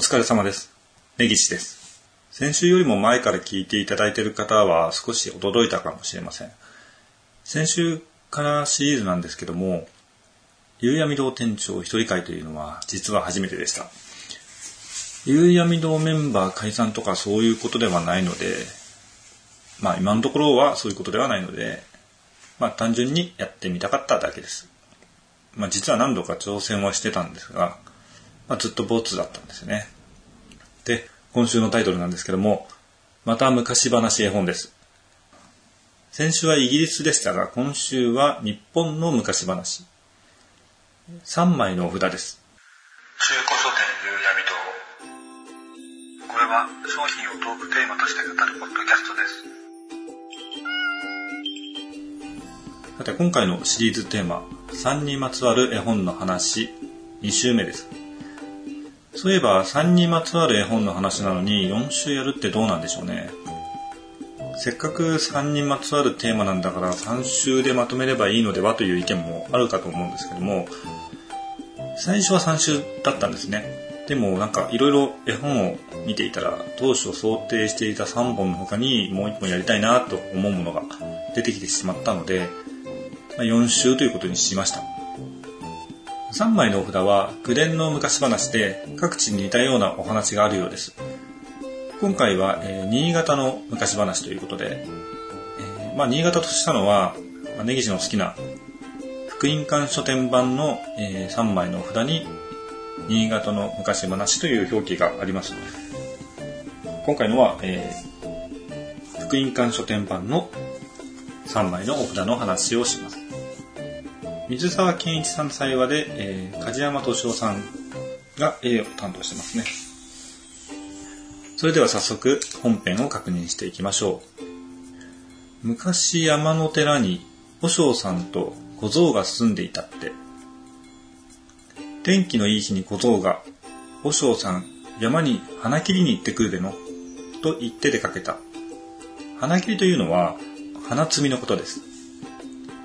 お疲れ様です。根岸です。先週よりも前から聞いていただいている方は少し驚いたかもしれません。先週からシリーズなんですけども、夕闇堂店長一人会というのは実は初めてでした。夕闇堂メンバー解散とかそういうことではないので、まあ今のところはそういうことではないので、まあ単純にやってみたかっただけです。まあ実は何度か挑戦はしてたんですが、まあ、ずっとボツだったんですよね。で、今週のタイトルなんですけども、また昔話絵本です。先週はイギリスでしたが、今週は日本の昔話。3枚のお札です。中古書店夕闇堂これは商品をトークテーマとして語るポッドキャストですさて、今回のシリーズテーマ、3にまつわる絵本の話、2週目です。そういえば、3にまつわる絵本の話なのに4週やるってどうなんでしょうね。せっかく3にまつわるテーマなんだから3週でまとめればいいのではという意見もあるかと思うんですけども、最初は3週だったんですね。でもなんかいろいろ絵本を見ていたら当初想定していた3本の他にもう1本やりたいなと思うものが出てきてしまったので、ま4週ということにしました。3枚のお札は口伝の昔話で各地に似たようなお話があるようです。今回は、えー新潟の昔話ということで、えーまあ、新潟としたのは、まあ、根岸の好きな福音館書店版の、え3枚のお札に新潟の昔話という表記があります。今回のは、えー福音館書店版の3枚のお札の話をします。水沢健一さんの際話で、えー梶山敏夫さんが A を担当してますね。それでは早速本編を確認していきましょう。昔山の寺に和尚さんと小僧が住んでいたって。天気のいい日に小僧が、和尚さん山に花切りに行ってくるでの、と言って出かけた。花切りというのは花摘みのことです。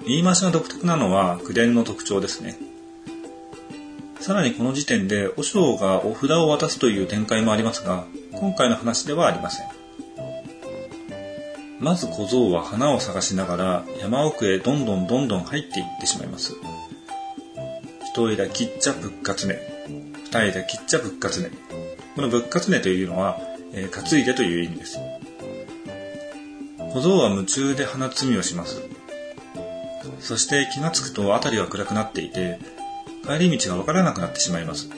言い回しが独特なのは口伝の特徴ですね。さらにこの時点で、和尚がお札を渡すという展開もありますが、今回の話ではありません。まず小僧は花を探しながら山奥へどんどんどんどん入っていってしまいます。一枝切っちゃぶっかつね。二枝切っちゃぶっかつね。このぶっかつねというのは、えー担いでという意味です。小僧は夢中で花摘みをします。そして気がつくと辺りは暗くなっていて、帰り道がわからなくなってしまいます。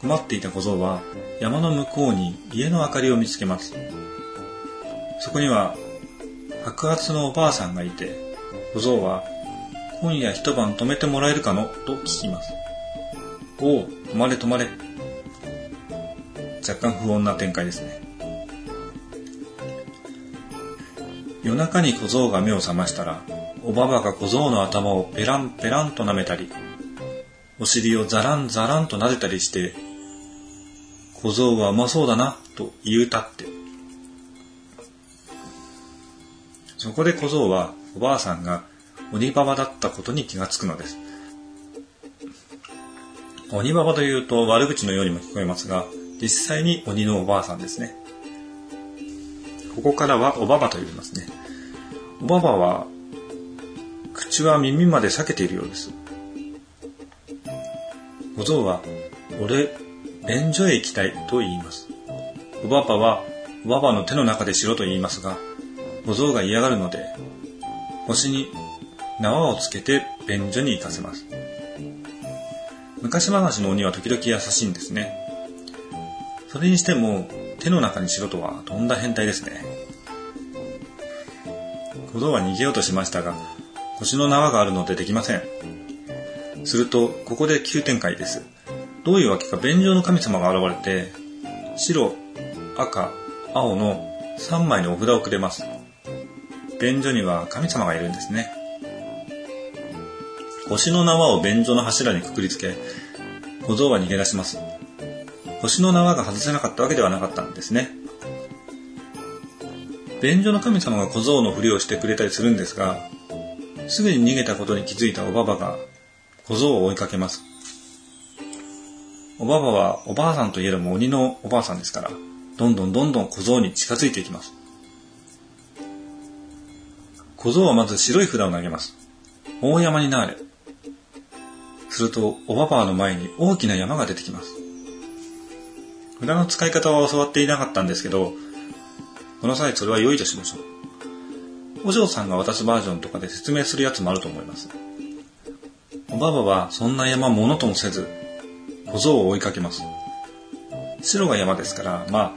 困っていた小僧は山の向こうに家の明かりを見つけます。そこには白髪のおばあさんがいて、小僧は今夜一晩泊めてもらえるかの？と聞きます。おう、泊まれ泊まれ。若干不穏な展開ですね。夜中に小僧が目を覚ましたら、おばばが小僧の頭をペランペランと舐めたり、お尻をザランザランと撫でたりして、小僧はうまそうだな、と言うたって。そこで小僧はおばあさんが鬼ババだったことに気がつくのです。鬼ババというと悪口のようにも聞こえますが、実際に鬼のおばあさんですね。ここからはおばばと言いますね。おばばは口は耳まで裂けているようです。小僧は、俺、便所へ行きたいと言います。おばばは、おばばの手の中でしろと言いますが、小僧が嫌がるので、腰に縄をつけて便所に行かせます。昔話の鬼は時々優しいんですね。それにしても、手の中にしろとはとんだ変態ですね。小僧は逃げようとしましたが、腰の縄があるのでできません。すると、ここで急展開です。どういうわけか便所の神様が現れて、白、赤、青の3枚のお札をくれます。便所には神様がいるんですね。腰の縄を便所の柱にくくりつけ、小僧は逃げ出します。腰の縄が外せなかったわけではなかったんですね。便所の神様が小僧のふりをしてくれたりするんですが、すぐに逃げたことに気づいたおばばが小僧を追いかけます。おばばはおばあさんといえども鬼のおばあさんですから、どんどんどんどん小僧に近づいていきます。小僧はまず白い札を投げます。大山になれ。すると、おばばの前に大きな山が出てきます。札の使い方は教わっていなかったんですけど、この際それは良いとしましょう。お嬢さんが渡すバージョンとかで説明するやつもあると思います。おばばはそんな山ものともせず、小僧を追いかけます。白が山ですから、まあ、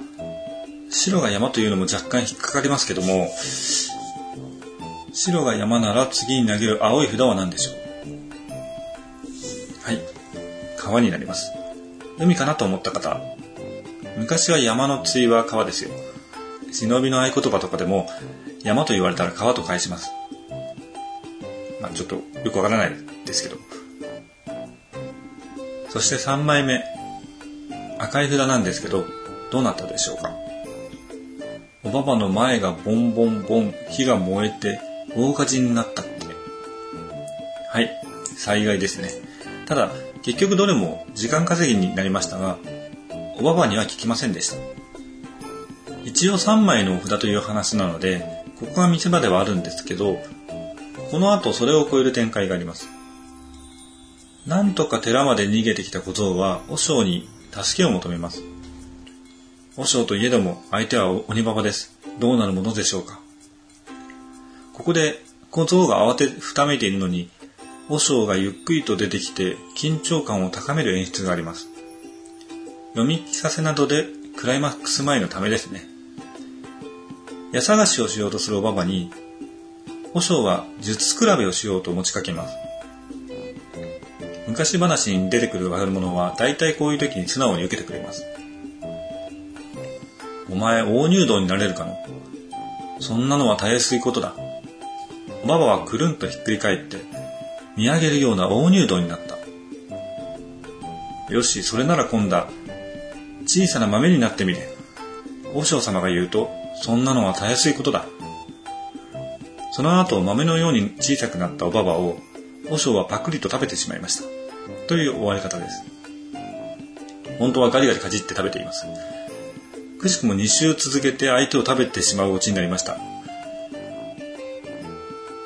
白が山というのも若干引っかかりますけども、白が山なら次に投げる青い札は何でしょうはい。川になります。海かなと思った方、昔は山の対は川ですよ。忍びの合言葉とかでも、山と言われたら川と返します。まあちょっとよくわからないですけど。そして3枚目。赤い札なんですけど、どうなったでしょうかおばばの前がボンボンボン、火が燃えて大火事になったって。はい、災害ですね。ただ、結局どれも時間稼ぎになりましたが、おばばには聞きませんでした。一応3枚のお札という話なので、ここが見せ場ではあるんですけど、この後それを超える展開があります。なんとか寺まで逃げてきた小僧は、和尚に助けを求めます。和尚といえども、相手は鬼ババです。どうなるものでしょうか。ここで、小僧が慌てふためいているのに、和尚がゆっくりと出てきて、緊張感を高める演出があります。読み聞かせなどで、クライマックス前のためですね。矢探しをしようとするおばばに、和尚は術比べをしようと持ちかけます。昔話に出てくる悪者は大体こういう時に素直に受けてくれます。お前大入道になれるかの？そんなのはたやすいことだ。おばばはくるんとひっくり返って見上げるような大入道になった。よし、それなら今度小さな豆になってみれ。和尚様が言うと、そんなのはたやすいことだ。その後、豆のように小さくなったおばばを、和尚はパクリと食べてしまいました。という終わり方です。本当はガリガリかじって食べています。くしくも2週続けて相手を食べてしまうオチになりました。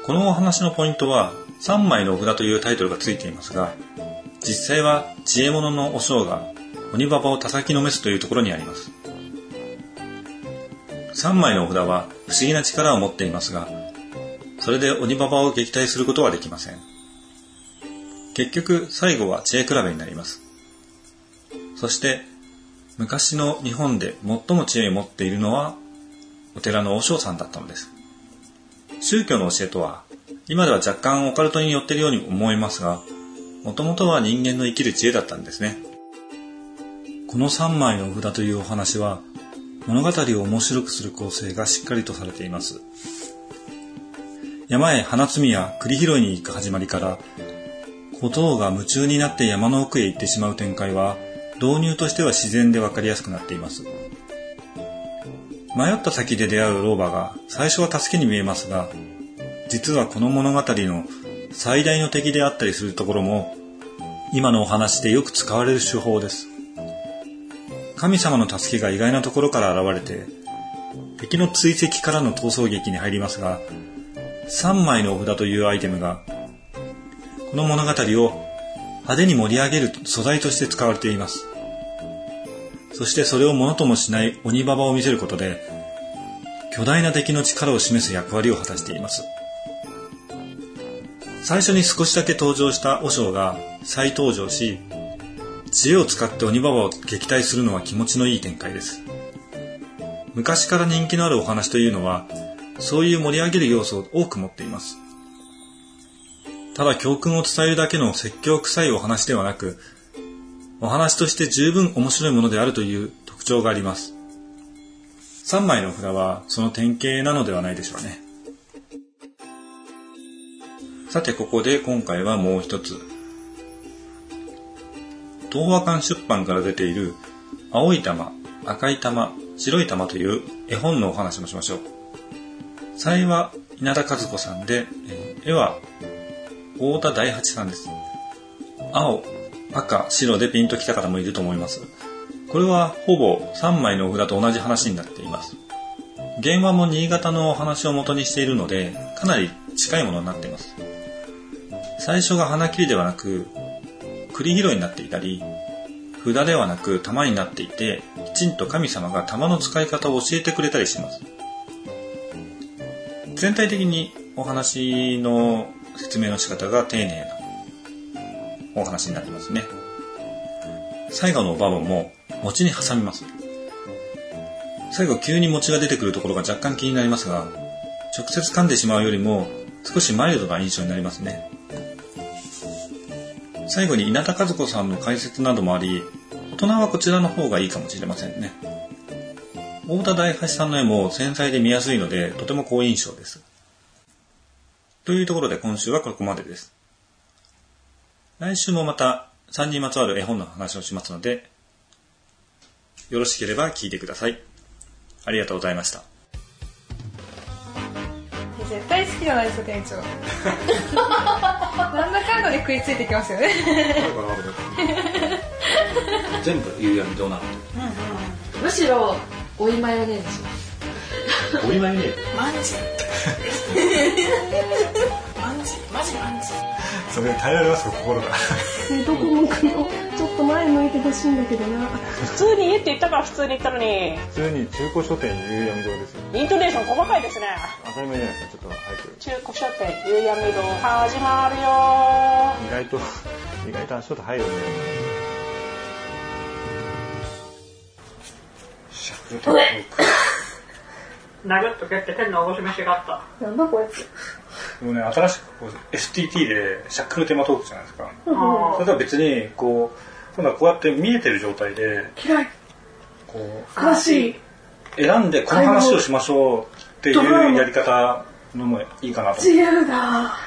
このお話のポイントは、3枚のお札というタイトルがついていますが、実際は知恵者の和尚が鬼ババを叩きのめすというところにあります。3枚のお札は不思議な力を持っていますが、それで鬼ババを撃退することはできません。結局、最後は知恵比べになります。そして、昔の日本で最も知恵を持っているのは、お寺の和尚さんだったのです。宗教の教えとは、今では若干オカルトに寄っているように思いますが、もともとは人間の生きる知恵だったんですね。この3枚のお札というお話は、物語を面白くする構成がしっかりとされています。山へ花摘みや栗拾いに行く始まりから、小僧が夢中になって山の奥へ行ってしまう展開は、導入としては自然でわかりやすくなっています。迷った先で出会う老婆が最初は助けに見えますが、実はこの物語の最大の敵であったりするところも、今のお話でよく使われる手法です。神様の助けが意外なところから現れて、敵の追跡からの逃走劇に入りますが、3枚のお札というアイテムが、この物語を派手に盛り上げる素材として使われています。そしてそれをものともしない鬼ババを見せることで、巨大な敵の力を示す役割を果たしています。最初に少しだけ登場した和尚が再登場し、知恵を使って鬼ババを撃退するのは気持ちのいい展開です。昔から人気のあるお話というのは、そういう盛り上げる要素を多く持っています。ただ教訓を伝えるだけの説教臭いお話ではなく、お話として十分面白いものであるという特徴があります。3枚の札はその典型なのではないでしょうね。さてここで今回はもう一つ。東和館出版から出ている青い玉、赤い玉、白い玉という絵本のお話もしましょう。才は稲田和子さんで、え絵は太田大八さんです。青、赤、白でピンときた方もいると思います。これはほぼ3枚のお札と同じ話になっています。原話も新潟のお話を元にしているので、かなり近いものになっています。最初が花切りではなく、栗拾いになっていたり、札ではなく玉になっていて、きちんと神様が玉の使い方を教えてくれたりします。全体的にお話の説明の仕方が丁寧なお話になってますね。最後のバボも餅に挟みます。最後急に餅が出てくるところが若干気になりますが、直接噛んでしまうよりも少しマイルドな印象になりますね。最後に稲田和子さんの解説などもあり、大人はこちらの方がいいかもしれませんね。大田大橋さんの絵も繊細で見やすいので、とても好印象です。というところで今週はここまでです。来週もまた3にまつわる絵本の話をしますので、よろしければ聞いてください。ありがとうございました。きじゃないですよ、店長。なんだかんだで食いついてきますよね。全部夕闇どうなるむしろ追いマヨネーズしますお祝いね。マンジマンジマジマンジそれ耐えられますか、心が。どこ向くの？と前向いてほしいんだけどな。普通に家って言ったから普通に言ったのに普通に中古書店夕闇堂ですよ。イントネーション細かいですね当たり前じゃないですか、ちょっと早く。中古書店夕闇堂始まるよ意外と、意外と足音入るね。殴っと蹴って天のおぼし飯があったなんだこいつ。でもね、新しくこう STT でシャックルテーマトークじゃないですか。あそれとは別に、こう、今度はこうやって見えてる状態で、嫌い。こ悲しい。う、選んでこの話をしましょうっていうやり方のもいいかなと思自由だ。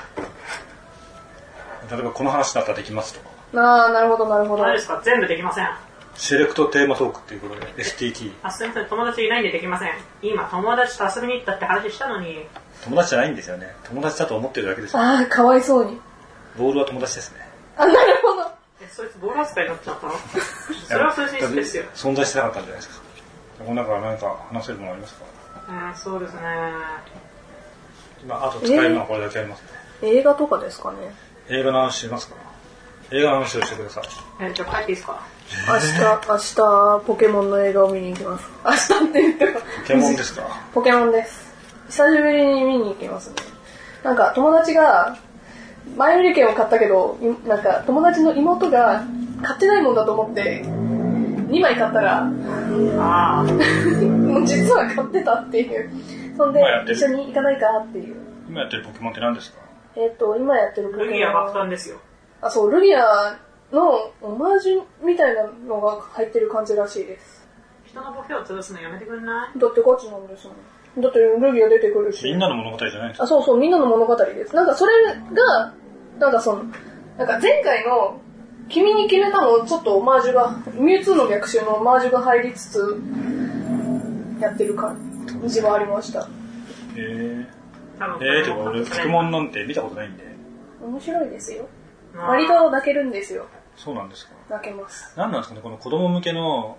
例えばこの話だったらできますとか。ああ、なるほど、なるほど。何ですか？全部できませんセレクトテーマトークっていうことで STT。あすみません友達いないんでできません今友達と遊びに行ったって話したのに友達じゃないんですよね。友達だと思ってるだけですよ。ああ、かわいそうに。ボールは友達ですね。あ、なるそいつボール扱いになっちゃったの？それはそれでですよ存在してなかったんじゃないですか。この中何か話せるものありますか？うんそうですね今、あと使えるのはこれだけありますね。映画とかですかね？映画の話しますか？映画の話をしてください。えじゃあ帰っていいですか？明日、明日、ポケモンの映画を見に行きます。明日って言っても。ポケモンですか？ポケモンです。久しぶりに見に行きますね。なんか友達が、前売り券を買ったけど、いなんか友達の妹が買ってないもんだと思って、2枚買ったら、ああもう実は買ってたっていう。そんで一緒に行かないかっていう。今やってるポケモンって何ですか？えっ、と、今やってるポケモンルギア爆弾ですよあ、そう、ルギアのオマージュみたいなのが入ってる感じらしいです。人のボケを潰すのやめてくんない？だってガチなんですもん。だってルギア出てくるし。みんなの物語じゃないんですかあ、そうそう、みんなの物語です。なんかそれが、なんかその、なんか前回の、君に決めたのちょっとオマージュが、ミュウツーの逆襲のオマージュが入りつつ、やってる感じはありました。へえー。えー、てか俺、ポケモンなんて見たことないんで。面白いですよ。まあ割と泣けるんですよ。そうなんですか泣けます。何なんですかねこの子供向けの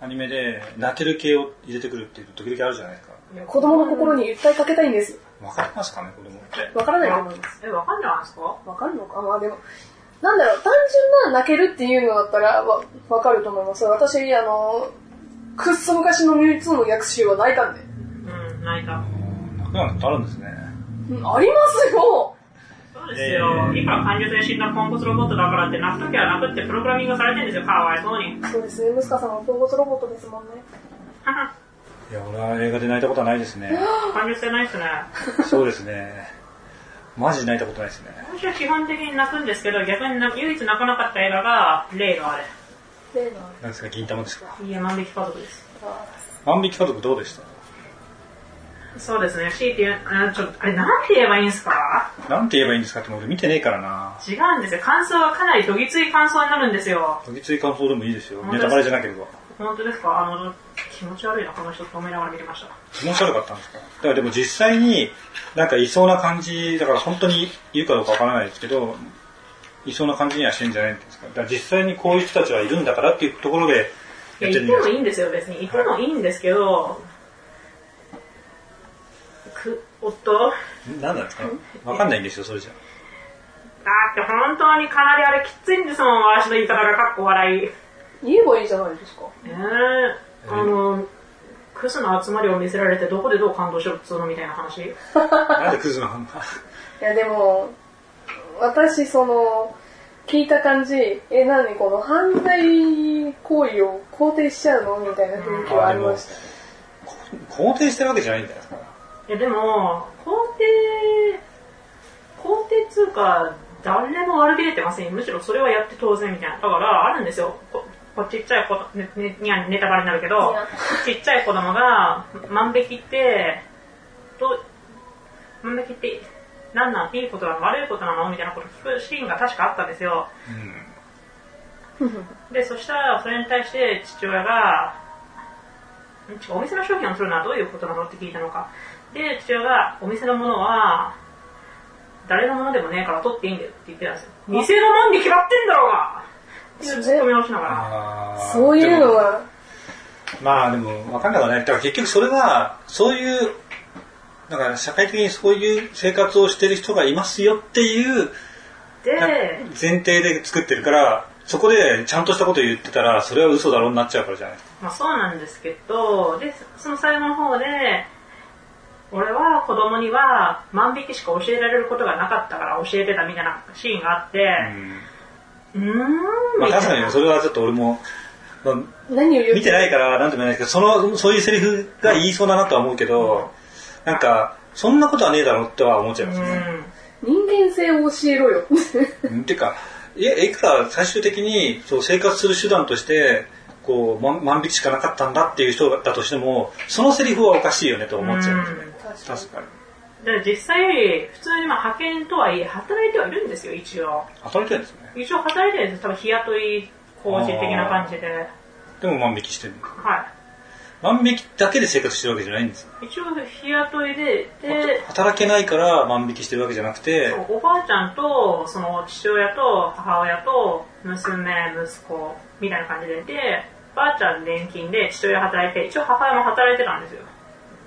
アニメで泣ける系を入れてくるっていう時々あるじゃないですか。子供の心に訴えかけたいんです。わかりますかね子供って。わからないと思います。えわかんないんですか？わかるのか？まあでも、なんだろう、単純な泣けるっていうのだったらわわかると思います。私、あの、くっそ昔のミュウツーの逆襲は泣いたんで。うん泣いた泣くなんてことあるんですね。うんありますよそうですよ、いくら感情性死んだポンコツロボットだからって泣くときは泣くってプログラミングされてるんですよかわいそうにそうですね、ムスカさんはポンコツロボットですもんね。いや、俺は映画で泣いたことはないですね。感情性ないっすねそうですね。マジで泣いたことないですね。私は基本的に泣くんですけど逆に唯一泣かなかった映画が例のあれ例の何ですか銀玉ですか？いいえ万引き家族です万引き家族どうでした？そうですね強いて言うあちょっとあれなんて言えばいいんですか？なんて言えばいいんですかって俺見てねえからな。違うんですよ感想はかなりどぎつい感想になるんですよどぎつい感想でもいいですよ。ネタバレじゃなければ。本当ですか？あの気持ち悪いなこの人と思いながら見てました気持ち悪かったんですか？だからでも実際になんかいそうな感じ、だから本当にいるかどうかわからないですけど、いそうな感じにはしてんじゃないんですか？だから実際にこういう人たちはいるんだからっていうところでやってるんじゃいや、いてもいないいんですよ、別に。いてもいいんですけど、く、おっとですか。なんなんですか？わかんないんですよ、それじゃ。だって本当にかなりあれきついんですもん、私の言い方がかっこ笑い。言えばいいじゃないですか。えー、あの、クズの集まりを見せられてどこでどう感動しろっつうのみたいな話？なんでクズなのいやでも、私その、聞いた感じ、え、何この犯罪行為を肯定しちゃうのみたいな雰囲気はありました。肯定してるわけじゃないんじゃないですか。いやでも、肯定、肯定つうか、誰も悪びれてませんよ。むしろそれはやって当然みたいな。だから、あるんですよ。ここちっちゃい子、ね、ね、にゃネタバレになるけど、ちっちゃい子供が万引きって、ど、万引きって、なんなんいいことなの悪いことなのみたいなこと聞くシーンが確かあったんですよ。で、そしたら、それに対して父親が、お店の商品を取るのはどういうことなのって聞いたのか。で、父親が、お店のものは、誰のものでもねえから取っていいんだよって言ってたんですよ。店のもんに決まってんだろうがずっと見直しながら。そういうの。は、まあでも、わかんなくはない。だから結局それは、そういう、だから社会的にそういう生活をしてる人がいますよっていうで、前提で作ってるから、そこでちゃんとしたこと言ってたら、それは嘘だろうになっちゃうからじゃないですか。まあそうなんですけど、で、その最後の方で、俺は子供には万引きしか教えられることがなかったから教えてたみたいなシーンがあって、うーん、まあ確かにそれはちょっと俺も、まあ何を見てないからなんとも言えないですけど、その、そういうセリフが言いそうだなとは思うけど、なんか、そんなことはねえだろうっては思っちゃいますね。人間性を教えろよ。うんてか、いや、いくら最終的にそう生活する手段として、こう、万万引きしかなかったんだっていう人だとしても、そのセリフはおかしいよねと思っちゃいますね。確かに。で実際、普通にまあ派遣とはいえ、働いてはいるんですよ、一応。働いてるんですね。一応働いてるんですよ、多分日雇い工事的な感じで。でも万引きしてるの。は万引きだけで生活してるわけじゃないんです。一応日雇いで、で、働けないから万引きしてるわけじゃなくて、おばあちゃんと、その父親と母親と娘、息子みたいな感じで、で、ばあちゃん年金で父親働いて、一応母親も働いてたんですよ。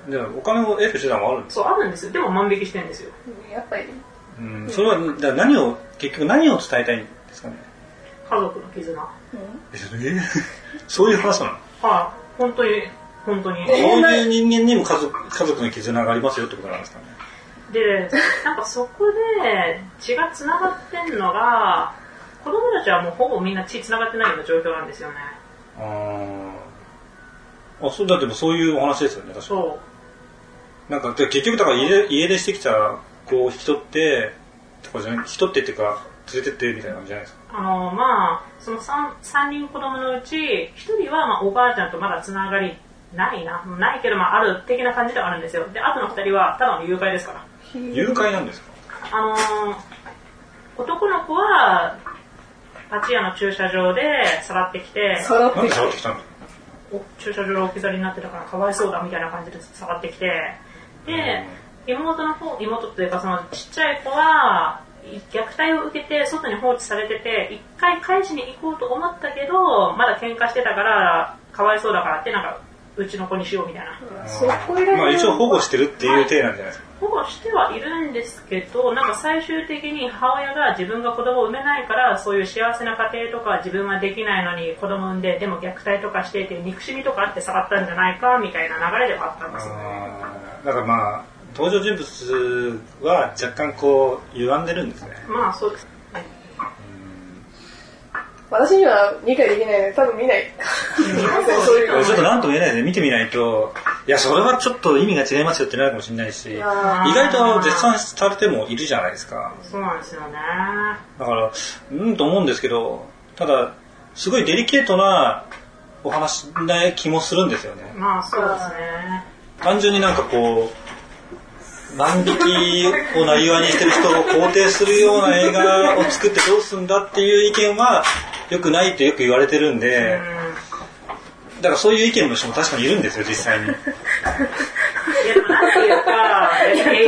でお金を得る手段はあるんですそう、あるんですよ。でも万引きしてるんですよ。やっぱり、うん、それは、だから何を、結局何を伝えたいんですかね？家族の絆。はえ そういう話なの？い、本当に、本当に。そういう人間にも家族家族の絆がありますよってことなんですかね？で、なんかそこで血が繋がってんのが、子供たちはもうほぼみんな血繋がってないような状況なんですよね。あーあ、そうだってもそういうお話ですよね、確かそう。なんか、で結局だから家で家出してきた子を引き取って、とかじゃない、引き取ってっていうか、連れてってみたいな感じじゃないですか。あの、まあ、その 3, 三人子供のうち、1人はまあおばあちゃんとまだつながりないな。ないけど、まあ、ある的な感じではあるんですよ。で、あとの2人はただの誘拐ですから。誘拐なんですか？あのー男の子は、立屋の駐車場でさらってきて、さらってきたんだお駐車場が置き去りになってたからかわいそうだみたいな感じで下がってきて、で、妹の方、妹というかそのちっちゃい子は、虐待を受けて外に放置されてて、一回返しに行こうと思ったけど、まだ喧嘩してたから、かわいそうだからってなんか、うちの子にしようみたいな。そこいらまあ一応保護してるっていう体なんじゃないですか。保護してはいるんですけど、なんか最終的に母親が自分が子供を産めないから、そういう幸せな家庭とか自分はできないのに子供産んで、でも虐待とかしてっていう憎しみとかあって下がったんじゃないかみたいな流れではあったんですよね。だからまあ、登場人物は若干こう、歪んでるんですね。まあそうです。私には理解できないので、多分見ない。そういうの。ちょっとなんとも言えないで見てみないと、いや、それはちょっと意味が違いますよってなるかもしれないし、意あ外と絶賛されてもいるじゃないですか。そうなんですよね。だから、うんと思うんですけど、ただ、すごいデリケートなお話な気もするんですよね。まあそうですね。単純になんかこう、万引きをなりわにしてる人を肯定するような映画を作ってどうすんだっていう意見は良くないとよく言われてるんで、だからそういう意見の人も確かにいるんですよ、実際に。いやなんていうか、別に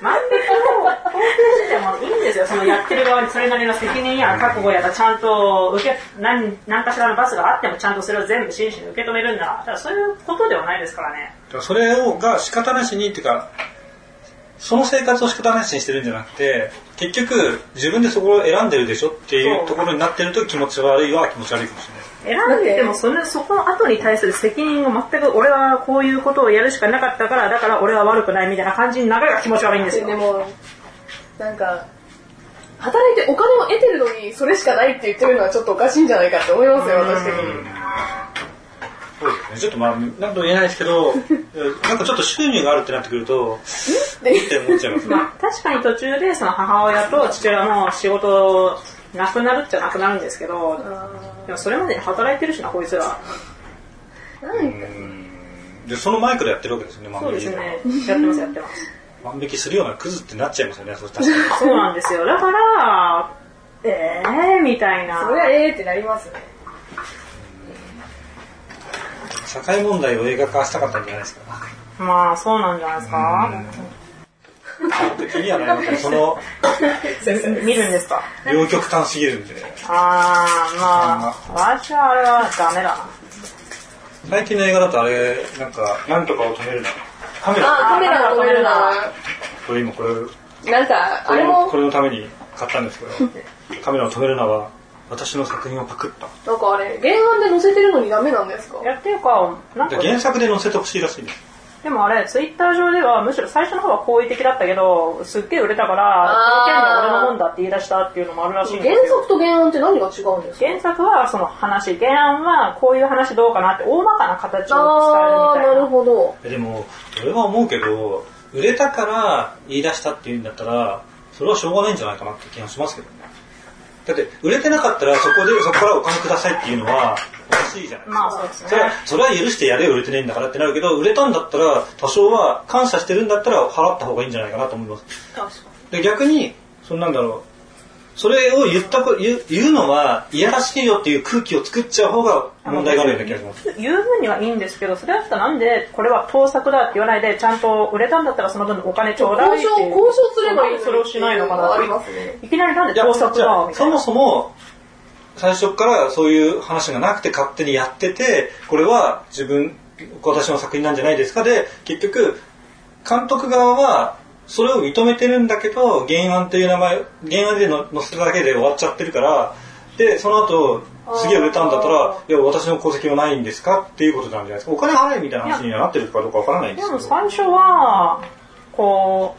万引きを肯定してもいいんですよ。そのやってる側にそれなりの責任や覚悟やらちゃんと受け何何かしらの罰があってもちゃんとそれを全部真摯に受け止めるんだだそういうことではないですからねだからそれをが仕方なしにっていうかその生活を仕方なしにしてるんじゃなくて結局自分でそこを選んでるでしょっていうところになってると気持ち悪いは気持ち悪いかもしれない。選んでてもそれそこの後に対する責任を全く俺はこういうことをやるしかなかったからだから俺は悪くないみたいな感じになるのが気持ち悪いんですよ。でも、なんか、働いてお金を得てるのにそれしかないって言ってるのはちょっとおかしいんじゃないかって思いますよ、私的に。そうですね。ちょっとまあ何とも言えないですけど なんかちょっと収入があるってなってくるとって思っちゃいますね。まあ、確かに途中でその母親と父親の仕事なくなるっちゃなくなるんですけどでもそれまでに働いてるしなこいつら。なんか。でその前からやってるわけですよね万そう引きですね。やってますやってます。万引きするようなクズってなっちゃいますよねそれ確かにそうなんですよ。だからえーみたいな。それはええってなりますね。社会問題を映画化したかったんじゃないですか。まあそうなんじゃないですか。気にはなりますその 見るんですか？両極端すぎるんで。あーまあ私はあれはダメだな。最近の映画だとあれなんかなんとかを止めるな。カメラ。あ、カメラを止めるな。これ今これなんか、あれもこ、れのために買ったんですけどカメラを止めるなは私の作品をパクった。なんかあれ、原案で載せてるのにダメなんですか？いやっていうかなんかで原作で載せてほしいらしいんです。でもあれツイッター上ではむしろ最初の方は好意的だったけどすっげえ売れたからこの件は俺のもんだって言い出したっていうのもあるらしいんですよ。原作と原案って何が違うんですか？原作はその話原案はこういう話どうかなって大まかな形を伝えるみたいな。ほど。えでも俺は思うけど売れたから言い出したっていうんだったらそれはしょうがないんじゃないかなって気がしますけど。ねだって売れてなかったらそこでそこからお金くださいっていうのはおかしいじゃないですか、まあそうですね。それはそれは許してやれよ売れてねえんだからってなるけど売れたんだったら多少は感謝してるんだったら払った方がいいんじゃないかなと思います。で逆にそんなんだろうそれを言ったこ言う言うのはいやらしいよっていう空気を作っちゃう方が問題があるような気がします。言う分にはいいんですけどそれだったらなんでこれは盗作だって言わないでちゃんと売れたんだったらその分お金ちょうだいって交渉、交渉すればいい。それをしないのかな。ありますね。いきなりなんで盗作じゃあそもだみたいなそも最初からそういう話がなくて勝手にやっててこれは自分私の作品なんじゃないですか。で結局監督側はそれを認めてるんだけど原案という名前原案での載せただけで終わっちゃってるからでその後すげえ売れたんだったらいや私の功績はないんですか？っていうことなんじゃないですか？お金払えみたいな話にはなってるかどうかわからないんでですけど。も最初はこ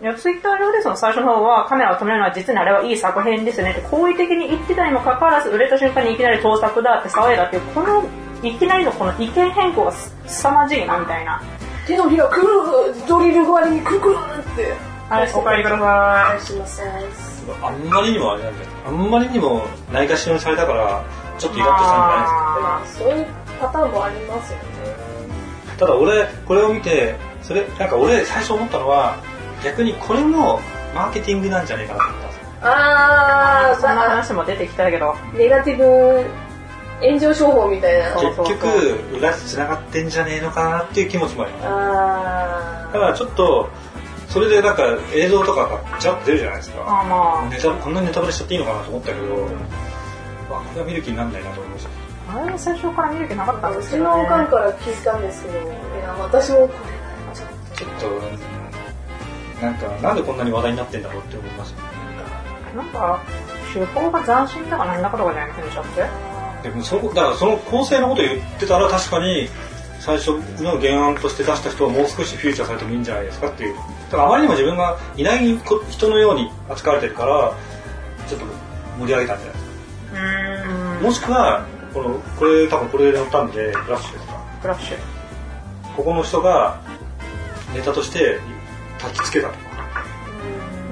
ういやツイッター上でその最初の方はカメラを止めるのは実にあれはいい作品ですねって好意的に言ってたにもかかわらず売れた瞬間にいきなり盗作だって騒いだっていうこのいきなりのこの意見変更がす凄まじいなみたいな手のひらくるドリル代わりにくるくるって。はいお帰りくだおさ願いします。あんまりにもあれなんだよあんまりにもないがしろにされたからちょっとイラッとしたんじゃないですかまあ、そういうパターンもありますよね。ただ俺これを見てそれなんか俺最初思ったのは逆にこれもマーケティングなんじゃないかなと思ったんですよあー、いそんなまあ、話も出てきたけどネガティブ炎上商法みたいな。結局裏で繋がってんじゃねえのかなっていう気持ちもありますあだからちょっとそれでなんか映像とかがちゃっと出るじゃないですか。あまあ。ネタこんなネタバレしちゃっていいのかなと思ったけどあこれは見る気にならないなと思いました。あれ最初から見る気なかったんですけど、ちのおかんね、から聞いたんですけど、いや、私もこちょっと。うんなんかなんでこんなに話題になってんだろうって思いました。なんか手法が斬新だかなんだかとかじゃない気にしちゃってでもそこだからその構成のこと言ってたら確かに最初の原案として出した人はもう少しフューチャーされてもいいんじゃないですかっていう。だからあまりにも自分がいないこ人のように扱われてるからちょっと盛り上げたんじゃないですか。ん。もしくはこのこれ多分これで載ったんでフラッシュですか。フラッシュ。ここの人がネタとして焚きつけたとか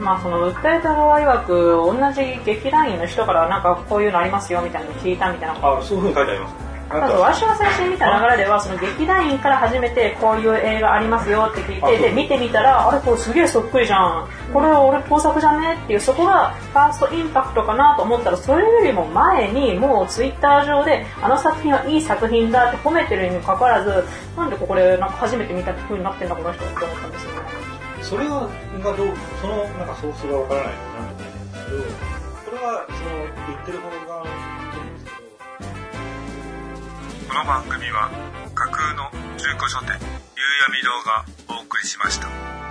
まあその訴えた側曰く同じ劇団員の人からなんかこういうのありますよみたいなの聞いたみたいなあそういうふうに書いてありますあとか私が最初に見た流れではその劇団員から初めてこういう映画ありますよって聞いあてで見てみたらあれこれすげえそっくりじゃんこれ俺盗作じゃねっていうそこがファーストインパクトかなと思ったらそれよりも前にもうツイッター上であの作品はいい作品だって褒めてるにもかかわらずなんでここでなんか初めて見た風になってんだこの人って思ったんですよねそれががどうそのなんかソースがわからないとなんとも言えないんですけどは、その、言ってる方がいいんですけど、この番組は架空の中古書店夕闇堂がお送りしました。